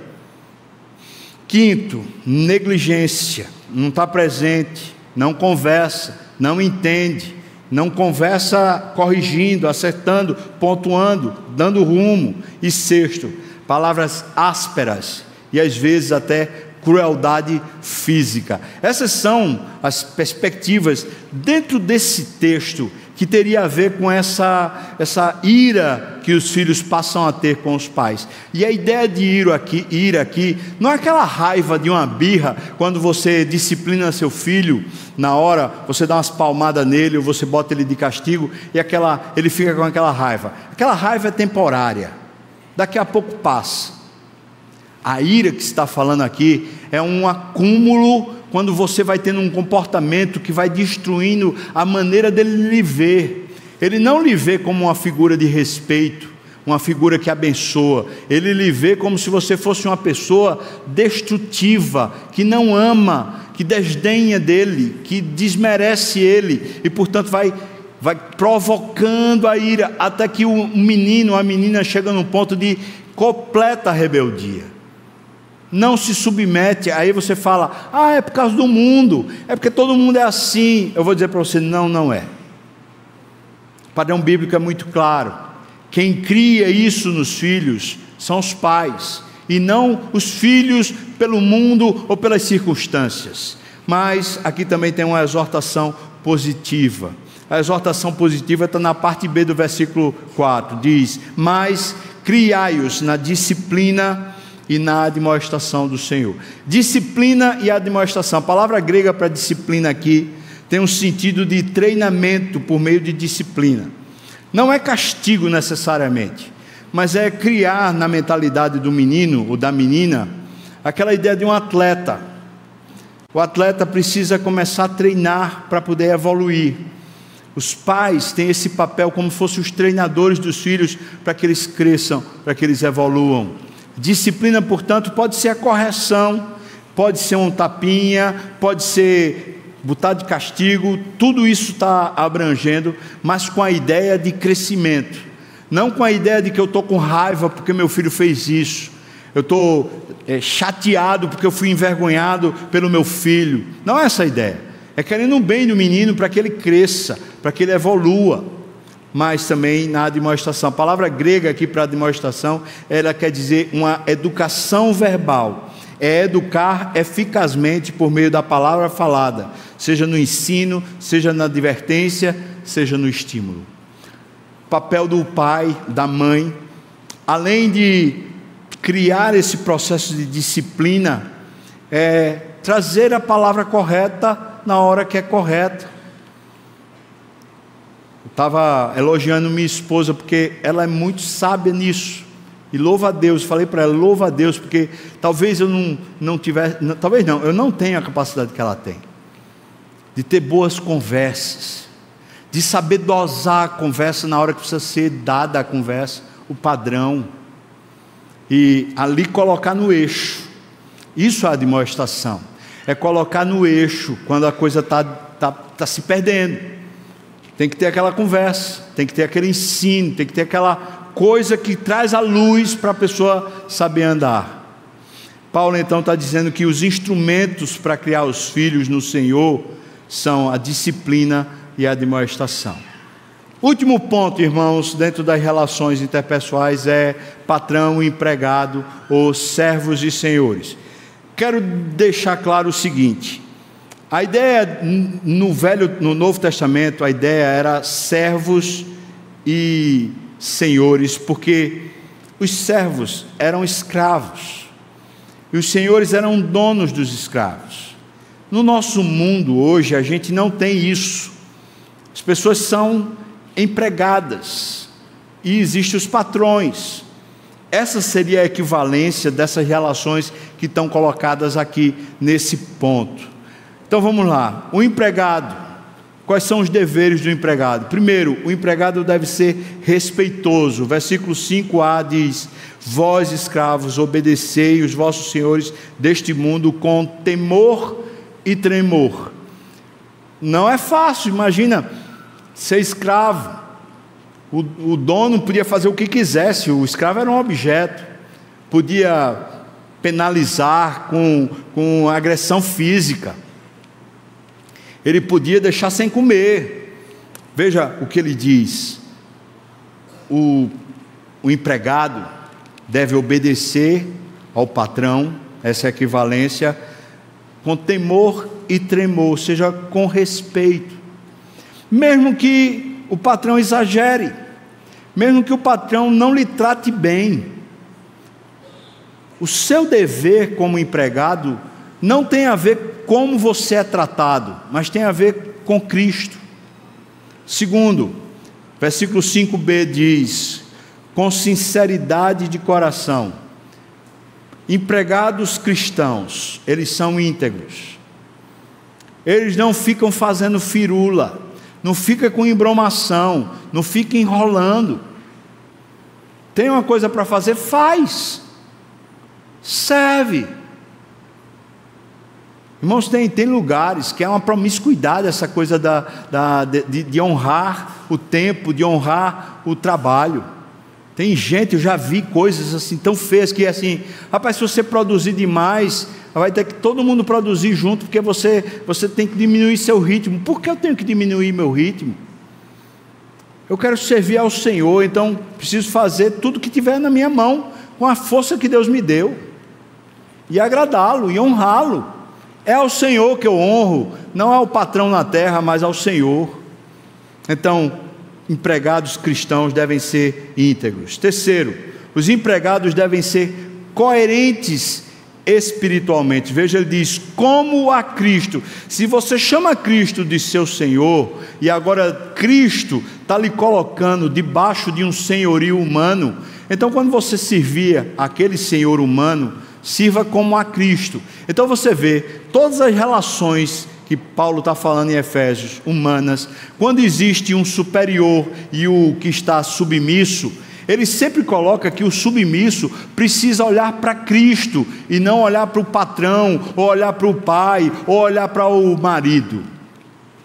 Quinto, negligência, não está presente, não conversa, não entende, não conversa corrigindo, acertando, pontuando, dando rumo. E sexto, palavras ásperas e às vezes até crueldade física. Essas são as perspectivas dentro desse texto que teria a ver com essa, essa ira que os filhos passam a ter com os pais. E a ideia de ir aqui, ir aqui não é aquela raiva de uma birra quando você disciplina seu filho, na hora você dá umas palmadas nele ou você bota ele de castigo e aquela, ele fica com aquela raiva. Aquela raiva é temporária, daqui a pouco passa. A ira que está falando aqui é um acúmulo quando você vai tendo um comportamento que vai destruindo a maneira dele lhe ver. Ele não lhe vê como uma figura de respeito, uma figura que abençoa. Ele lhe vê como se você fosse uma pessoa destrutiva, que não ama, que desdenha dele, que desmerece ele e, portanto, vai vai provocando a ira até que o menino, a menina chega num ponto de completa rebeldia não se submete, aí você fala, ah, é por causa do mundo, é porque todo mundo é assim. Eu vou dizer para você, não, não é. O padrão bíblico é muito claro. Quem cria isso nos filhos são os pais, e não os filhos pelo mundo ou pelas circunstâncias. Mas aqui também tem uma exortação positiva. A exortação positiva está na parte B do versículo 4, diz: Mas criai-os na disciplina e na admoestação do Senhor. Disciplina e admoestação. A palavra grega para disciplina aqui tem um sentido de treinamento por meio de disciplina. Não é castigo necessariamente, mas é criar na mentalidade do menino ou da menina aquela ideia de um atleta. O atleta precisa começar a treinar para poder evoluir. Os pais têm esse papel como se fossem os treinadores dos filhos para que eles cresçam, para que eles evoluam. Disciplina, portanto, pode ser a correção, pode ser um tapinha, pode ser botar de castigo, tudo isso está abrangendo, mas com a ideia de crescimento. Não com a ideia de que eu estou com raiva porque meu filho fez isso, eu estou é, chateado porque eu fui envergonhado pelo meu filho. Não é essa a ideia. É querendo um bem do menino para que ele cresça, para que ele evolua. Mas também na demonstração. A palavra grega aqui para demonstração, ela quer dizer uma educação verbal. É educar eficazmente por meio da palavra falada, seja no ensino, seja na advertência, seja no estímulo. papel do pai, da mãe, além de criar esse processo de disciplina é trazer a palavra correta na hora que é correta. Estava elogiando minha esposa porque ela é muito sábia nisso. E louva a Deus, falei para ela, louva a Deus, porque talvez eu não, não tivesse, não, talvez não, eu não tenho a capacidade que ela tem, de ter boas conversas, de saber dosar a conversa na hora que precisa ser dada a conversa, o padrão e ali colocar no eixo. Isso é a demonstração. É colocar no eixo quando a coisa está tá, tá se perdendo. Tem que ter aquela conversa, tem que ter aquele ensino, tem que ter aquela coisa que traz a luz para a pessoa saber andar. Paulo então está dizendo que os instrumentos para criar os filhos no Senhor são a disciplina e a demonstração. Último ponto, irmãos, dentro das relações interpessoais é patrão empregado ou servos e senhores. Quero deixar claro o seguinte: a ideia no Velho, no Novo Testamento, a ideia era servos e senhores, porque os servos eram escravos e os senhores eram donos dos escravos. No nosso mundo hoje a gente não tem isso. As pessoas são empregadas e existem os patrões. Essa seria a equivalência dessas relações que estão colocadas aqui nesse ponto. Então vamos lá. O empregado. Quais são os deveres do empregado? Primeiro, o empregado deve ser respeitoso. versículo 5a diz: Vós, escravos, obedecei os vossos senhores deste mundo com temor e tremor. Não é fácil, imagina ser escravo. O, o dono podia fazer o que quisesse, o escravo era um objeto, podia penalizar com, com agressão física, ele podia deixar sem comer. Veja o que ele diz: o, o empregado deve obedecer ao patrão, essa é equivalência, com temor e tremor, ou seja, com respeito mesmo que o patrão exagere, mesmo que o patrão não lhe trate bem. O seu dever como empregado não tem a ver como você é tratado, mas tem a ver com Cristo. Segundo, versículo 5b diz: com sinceridade de coração. Empregados cristãos, eles são íntegros. Eles não ficam fazendo firula não fica com embromação, não fica enrolando. Tem uma coisa para fazer, faz. Serve. Irmãos, tem, tem lugares que é uma promiscuidade essa coisa da, da de, de honrar o tempo, de honrar o trabalho. Tem gente, eu já vi coisas assim tão feias que é assim, rapaz, se você produzir demais, vai ter que todo mundo produzir junto, porque você, você tem que diminuir seu ritmo. Por que eu tenho que diminuir meu ritmo? Eu quero servir ao Senhor, então preciso fazer tudo que tiver na minha mão, com a força que Deus me deu, e agradá-lo e honrá-lo. É ao Senhor que eu honro, não é ao patrão na terra, mas ao Senhor. Então, empregados cristãos devem ser íntegros. Terceiro, os empregados devem ser coerentes espiritualmente. Veja, ele diz: como a Cristo. Se você chama Cristo de seu Senhor, e agora Cristo está lhe colocando debaixo de um senhorio humano, então quando você servir aquele senhor humano, sirva como a Cristo. Então você vê todas as relações que Paulo está falando em Efésios, humanas, quando existe um superior e o que está submisso, ele sempre coloca que o submisso precisa olhar para Cristo e não olhar para o patrão, ou olhar para o pai, ou olhar para o marido.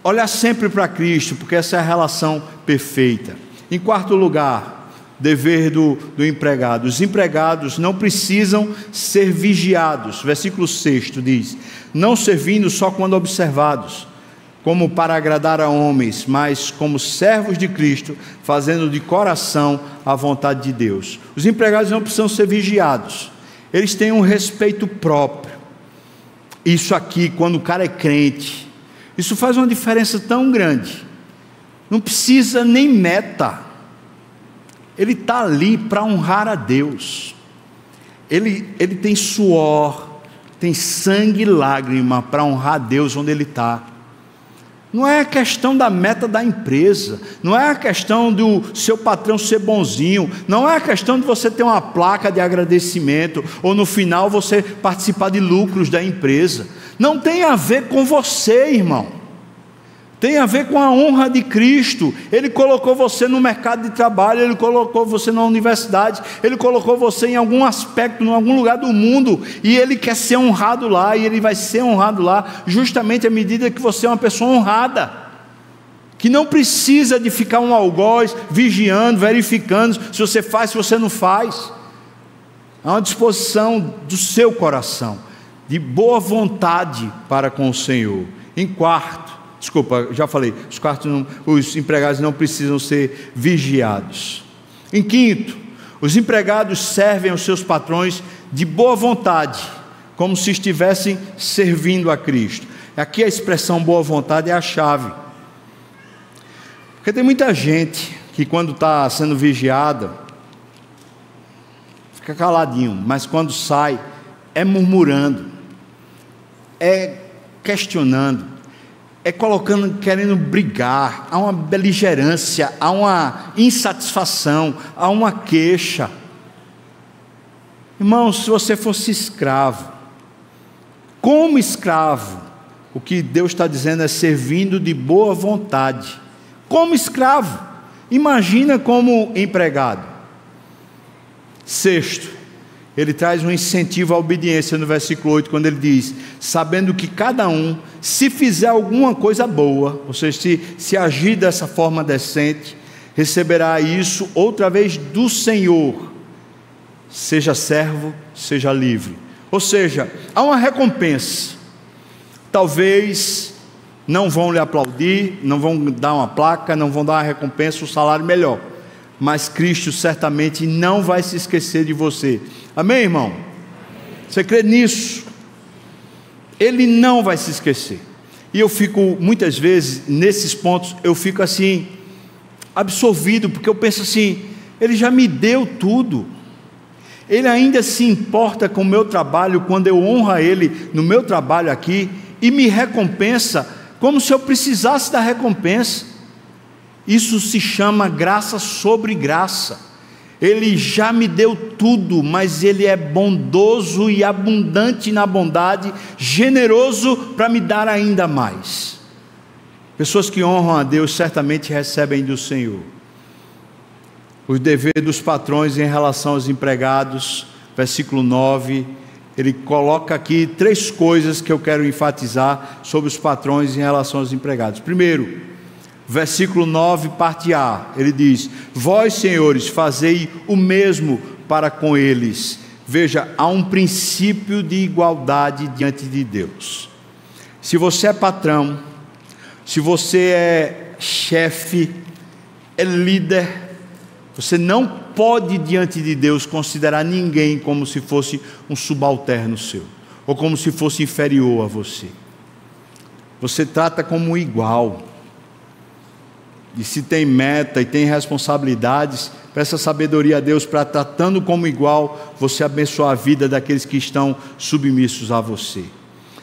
Olhar sempre para Cristo, porque essa é a relação perfeita. Em quarto lugar, dever do, do empregado. Os empregados não precisam ser vigiados. Versículo 6 diz: Não servindo só quando observados, como para agradar a homens, mas como servos de Cristo, fazendo de coração a vontade de Deus. Os empregados não precisam ser vigiados, eles têm um respeito próprio. Isso aqui, quando o cara é crente, isso faz uma diferença tão grande. Não precisa nem meta ele está ali para honrar a Deus. Ele, ele tem suor, tem sangue e lágrima para honrar a Deus onde ele está. Não é a questão da meta da empresa, não é a questão do seu patrão ser bonzinho, não é a questão de você ter uma placa de agradecimento ou no final você participar de lucros da empresa. Não tem a ver com você, irmão tem a ver com a honra de Cristo. Ele colocou você no mercado de trabalho, ele colocou você na universidade, ele colocou você em algum aspecto, em algum lugar do mundo, e ele quer ser honrado lá, e ele vai ser honrado lá, justamente à medida que você é uma pessoa honrada. Que não precisa de ficar um algoz vigiando, verificando se você faz, se você não faz. Há uma disposição do seu coração, de boa vontade para com o Senhor. Em quarto, Desculpa, já falei, os quartos não, os empregados não precisam ser vigiados. Em quinto, os empregados servem aos seus patrões de boa vontade, como se estivessem servindo a Cristo. Aqui a expressão boa vontade é a chave. Porque tem muita gente que quando está sendo vigiada, fica caladinho, mas quando sai, é murmurando, é questionando, é colocando, querendo brigar, há uma beligerância, há uma insatisfação, há uma queixa. Irmãos, se você fosse escravo, como escravo, o que Deus está dizendo é servindo de boa vontade. Como escravo, imagina como empregado. Sexto, ele traz um incentivo à obediência no versículo 8, quando ele diz: Sabendo que cada um, se fizer alguma coisa boa, ou seja, se, se agir dessa forma decente, receberá isso outra vez do Senhor, seja servo, seja livre. Ou seja, há uma recompensa. Talvez não vão lhe aplaudir, não vão dar uma placa, não vão dar uma recompensa, um salário melhor mas Cristo certamente não vai se esquecer de você. Amém, irmão? Você crê nisso? Ele não vai se esquecer. E eu fico, muitas vezes, nesses pontos, eu fico assim, absorvido, porque eu penso assim: ele já me deu tudo. Ele ainda se importa com o meu trabalho quando eu honro a Ele no meu trabalho aqui e me recompensa como se eu precisasse da recompensa. Isso se chama graça sobre graça. Ele já me deu tudo, mas Ele é bondoso e abundante na bondade, generoso para me dar ainda mais. Pessoas que honram a Deus certamente recebem do Senhor. Os deveres dos patrões em relação aos empregados, versículo 9, ele coloca aqui três coisas que eu quero enfatizar sobre os patrões em relação aos empregados. Primeiro, versículo 9, parte A, ele diz: Vós, senhores, fazei o mesmo para com eles. Veja, há um princípio de igualdade diante de Deus. Se você é patrão, se você é chefe, é líder, você não pode diante de Deus considerar ninguém como se fosse um subalterno seu, ou como se fosse inferior a você. Você trata como igual e se tem meta e tem responsabilidades, peça sabedoria a Deus para tratando como igual, você abençoar a vida daqueles que estão submissos a você.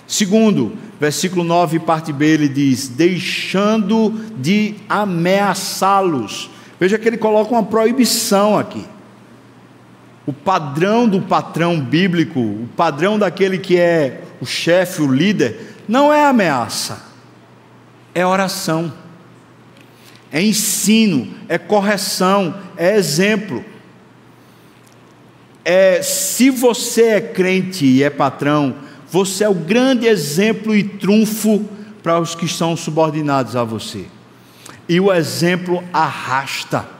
Segundo, versículo 9, parte B, ele diz: deixando de ameaçá-los. Veja que ele coloca uma proibição aqui. O padrão do patrão bíblico, o padrão daquele que é o chefe, o líder, não é ameaça, é oração é ensino, é correção, é exemplo. É, se você é crente e é patrão, você é o grande exemplo e trunfo para os que estão subordinados a você. E o exemplo arrasta.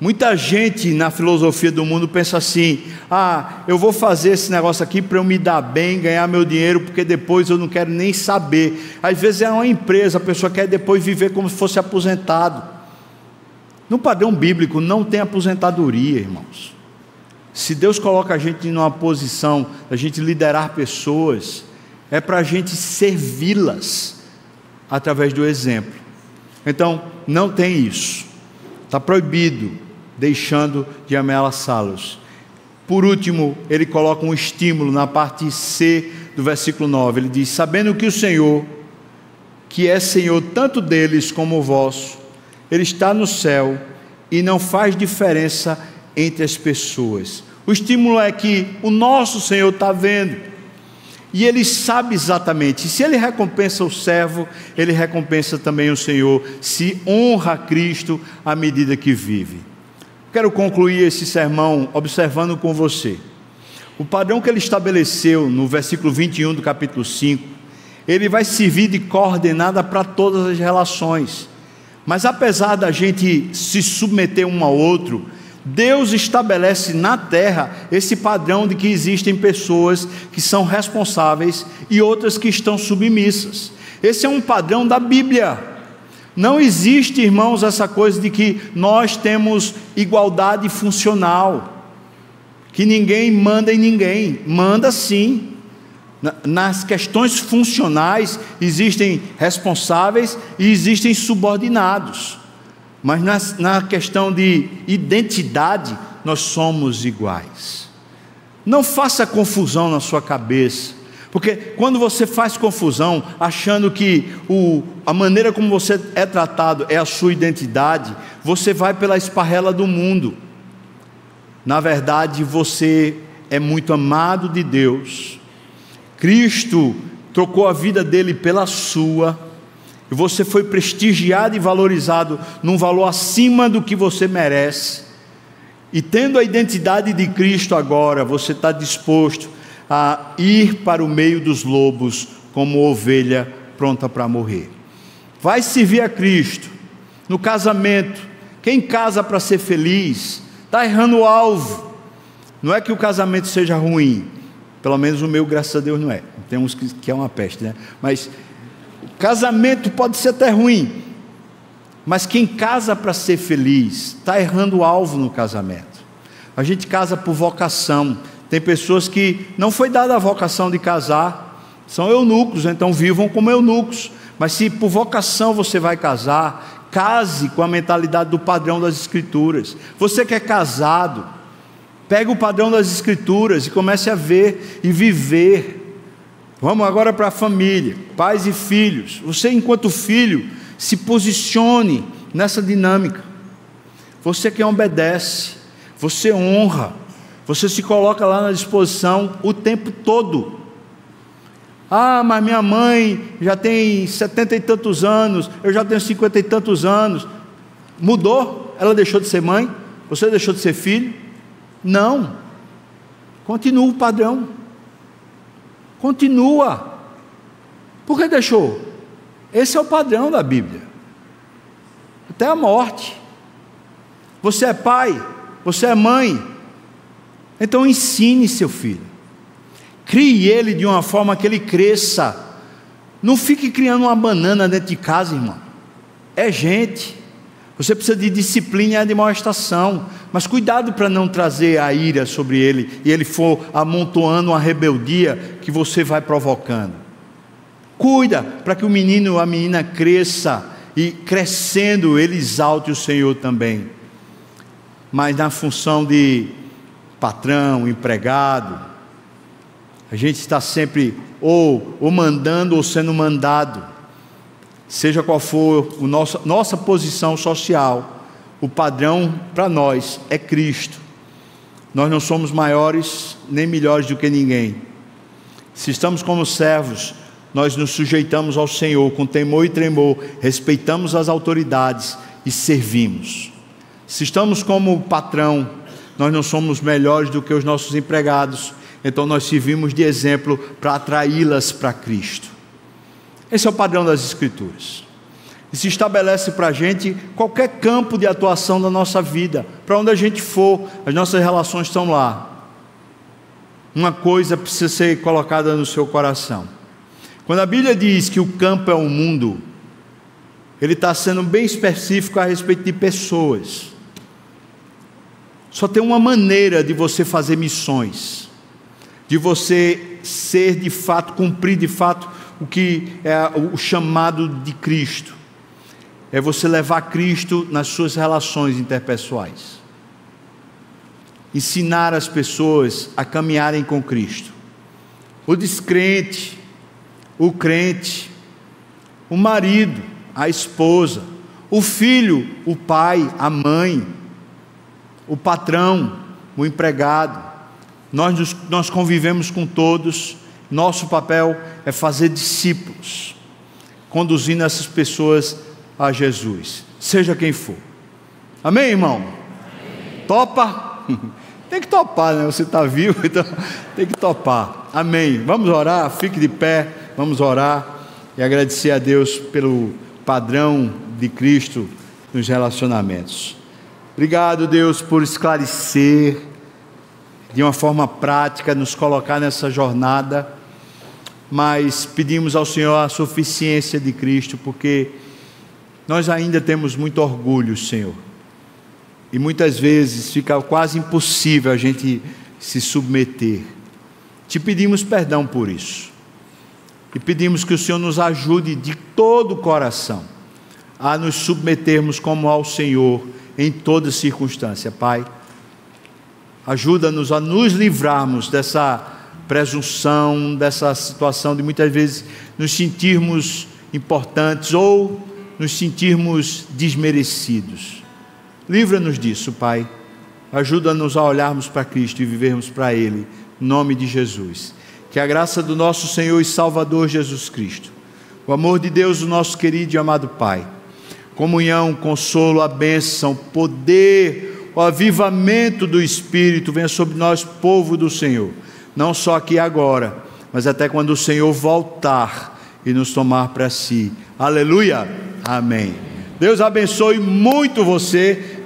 Muita gente na filosofia do mundo pensa assim: ah, eu vou fazer esse negócio aqui para eu me dar bem, ganhar meu dinheiro, porque depois eu não quero nem saber. Às vezes é uma empresa, a pessoa quer depois viver como se fosse aposentado. No padrão bíblico não tem aposentadoria, irmãos. Se Deus coloca a gente numa posição a gente liderar pessoas, é para a gente servi-las através do exemplo. Então, não tem isso. Está proibido deixando de ameaçá-los. Por último, ele coloca um estímulo na parte C do versículo 9. Ele diz: Sabendo que o Senhor, que é Senhor tanto deles como vosso, Ele está no céu e não faz diferença entre as pessoas. O estímulo é que o nosso Senhor está vendo. E ele sabe exatamente, se ele recompensa o servo, ele recompensa também o Senhor, se honra Cristo à medida que vive. Quero concluir esse sermão observando com você. O padrão que ele estabeleceu no versículo 21 do capítulo 5, ele vai servir de coordenada para todas as relações. Mas apesar da gente se submeter um ao outro, Deus estabelece na terra esse padrão de que existem pessoas que são responsáveis e outras que estão submissas. Esse é um padrão da Bíblia. Não existe, irmãos, essa coisa de que nós temos igualdade funcional, que ninguém manda em ninguém. Manda sim. Nas questões funcionais existem responsáveis e existem subordinados. Mas na, na questão de identidade, nós somos iguais. Não faça confusão na sua cabeça porque quando você faz confusão, achando que o, a maneira como você é tratado é a sua identidade, você vai pela esparrela do mundo. Na verdade, você é muito amado de Deus. Cristo trocou a vida dele pela sua, e você foi prestigiado e valorizado num valor acima do que você merece. E tendo a identidade de Cristo agora, você está disposto a ir para o meio dos lobos como ovelha pronta para morrer. Vai servir a Cristo no casamento. Quem casa para ser feliz está errando o alvo. Não é que o casamento seja ruim, pelo menos o meu, graças a Deus, não é. Tem uns que, que é uma peste, né? Mas casamento pode ser até ruim, mas quem casa para ser feliz está errando o alvo no casamento. A gente casa por vocação, tem pessoas que não foi dada a vocação de casar, são eunucos, então vivam como eunucos. Mas se por vocação você vai casar, case com a mentalidade do padrão das Escrituras. Você que é casado, pegue o padrão das Escrituras e comece a ver e viver. Vamos agora para a família, pais e filhos. Você, enquanto filho, se posicione nessa dinâmica. Você que obedece, você honra você se coloca lá na disposição o tempo todo. Ah, mas minha mãe já tem setenta e tantos anos, eu já tenho cinquenta e tantos anos. Mudou? Ela deixou de ser mãe? Você deixou de ser filho? Não. Continua o padrão. Continua. Por que deixou? Esse é o padrão da Bíblia. Até a morte. Você é pai, você é mãe, então ensine seu filho. Crie ele de uma forma que ele cresça. Não fique criando uma banana dentro de casa, irmão. É gente. Você precisa de disciplina e admoestação. Mas cuidado para não trazer a ira sobre ele e ele for amontoando uma rebeldia que você vai provocando. Cuida para que o menino ou a menina cresça e crescendo ele exalte o Senhor também. Mas na função de patrão, empregado. A gente está sempre ou, ou mandando ou sendo mandado. Seja qual for a nossa, nossa posição social, o padrão para nós é Cristo. Nós não somos maiores nem melhores do que ninguém. Se estamos como servos, nós nos sujeitamos ao Senhor com temor e tremor, respeitamos as autoridades e servimos. Se estamos como patrão, nós não somos melhores do que os nossos empregados, então nós servimos de exemplo para atraí-las para Cristo. Esse é o padrão das Escrituras. e se estabelece para a gente qualquer campo de atuação da nossa vida, para onde a gente for, as nossas relações estão lá. Uma coisa precisa ser colocada no seu coração. Quando a Bíblia diz que o campo é o mundo, ele está sendo bem específico a respeito de pessoas. Só tem uma maneira de você fazer missões, de você ser de fato, cumprir de fato o que é o chamado de Cristo é você levar Cristo nas suas relações interpessoais. Ensinar as pessoas a caminharem com Cristo. O descrente, o crente, o marido, a esposa, o filho, o pai, a mãe, o patrão, o empregado. Nós, nós convivemos com todos, nosso papel é fazer discípulos, conduzindo essas pessoas a Jesus, seja quem for. Amém, irmão? Amém. Topa? [laughs] Tem que topar, né? Você está vivo, [laughs] então tem que topar. Amém. Vamos orar, fique de pé, vamos orar e agradecer a Deus pelo padrão de Cristo nos relacionamentos. Obrigado, Deus, por esclarecer de uma forma prática, nos colocar nessa jornada, mas pedimos ao Senhor a suficiência de Cristo, porque nós ainda temos muito orgulho, Senhor. E muitas vezes fica quase impossível a gente se submeter. Te pedimos perdão por isso. E pedimos que o Senhor nos ajude de todo o coração a nos submetermos como ao Senhor em toda circunstância, Pai. Ajuda-nos a nos livrarmos dessa presunção, dessa situação de muitas vezes nos sentirmos importantes ou nos sentirmos desmerecidos. Livra-nos disso, Pai. Ajuda-nos a olharmos para Cristo e vivermos para Ele, em nome de Jesus. Que a graça do nosso Senhor e Salvador Jesus Cristo, o amor de Deus, o nosso querido e amado Pai, comunhão, consolo, a bênção, poder, o avivamento do Espírito venha sobre nós, povo do Senhor, não só aqui agora, mas até quando o Senhor voltar e nos tomar para si. Aleluia! Amém. Deus abençoe muito você.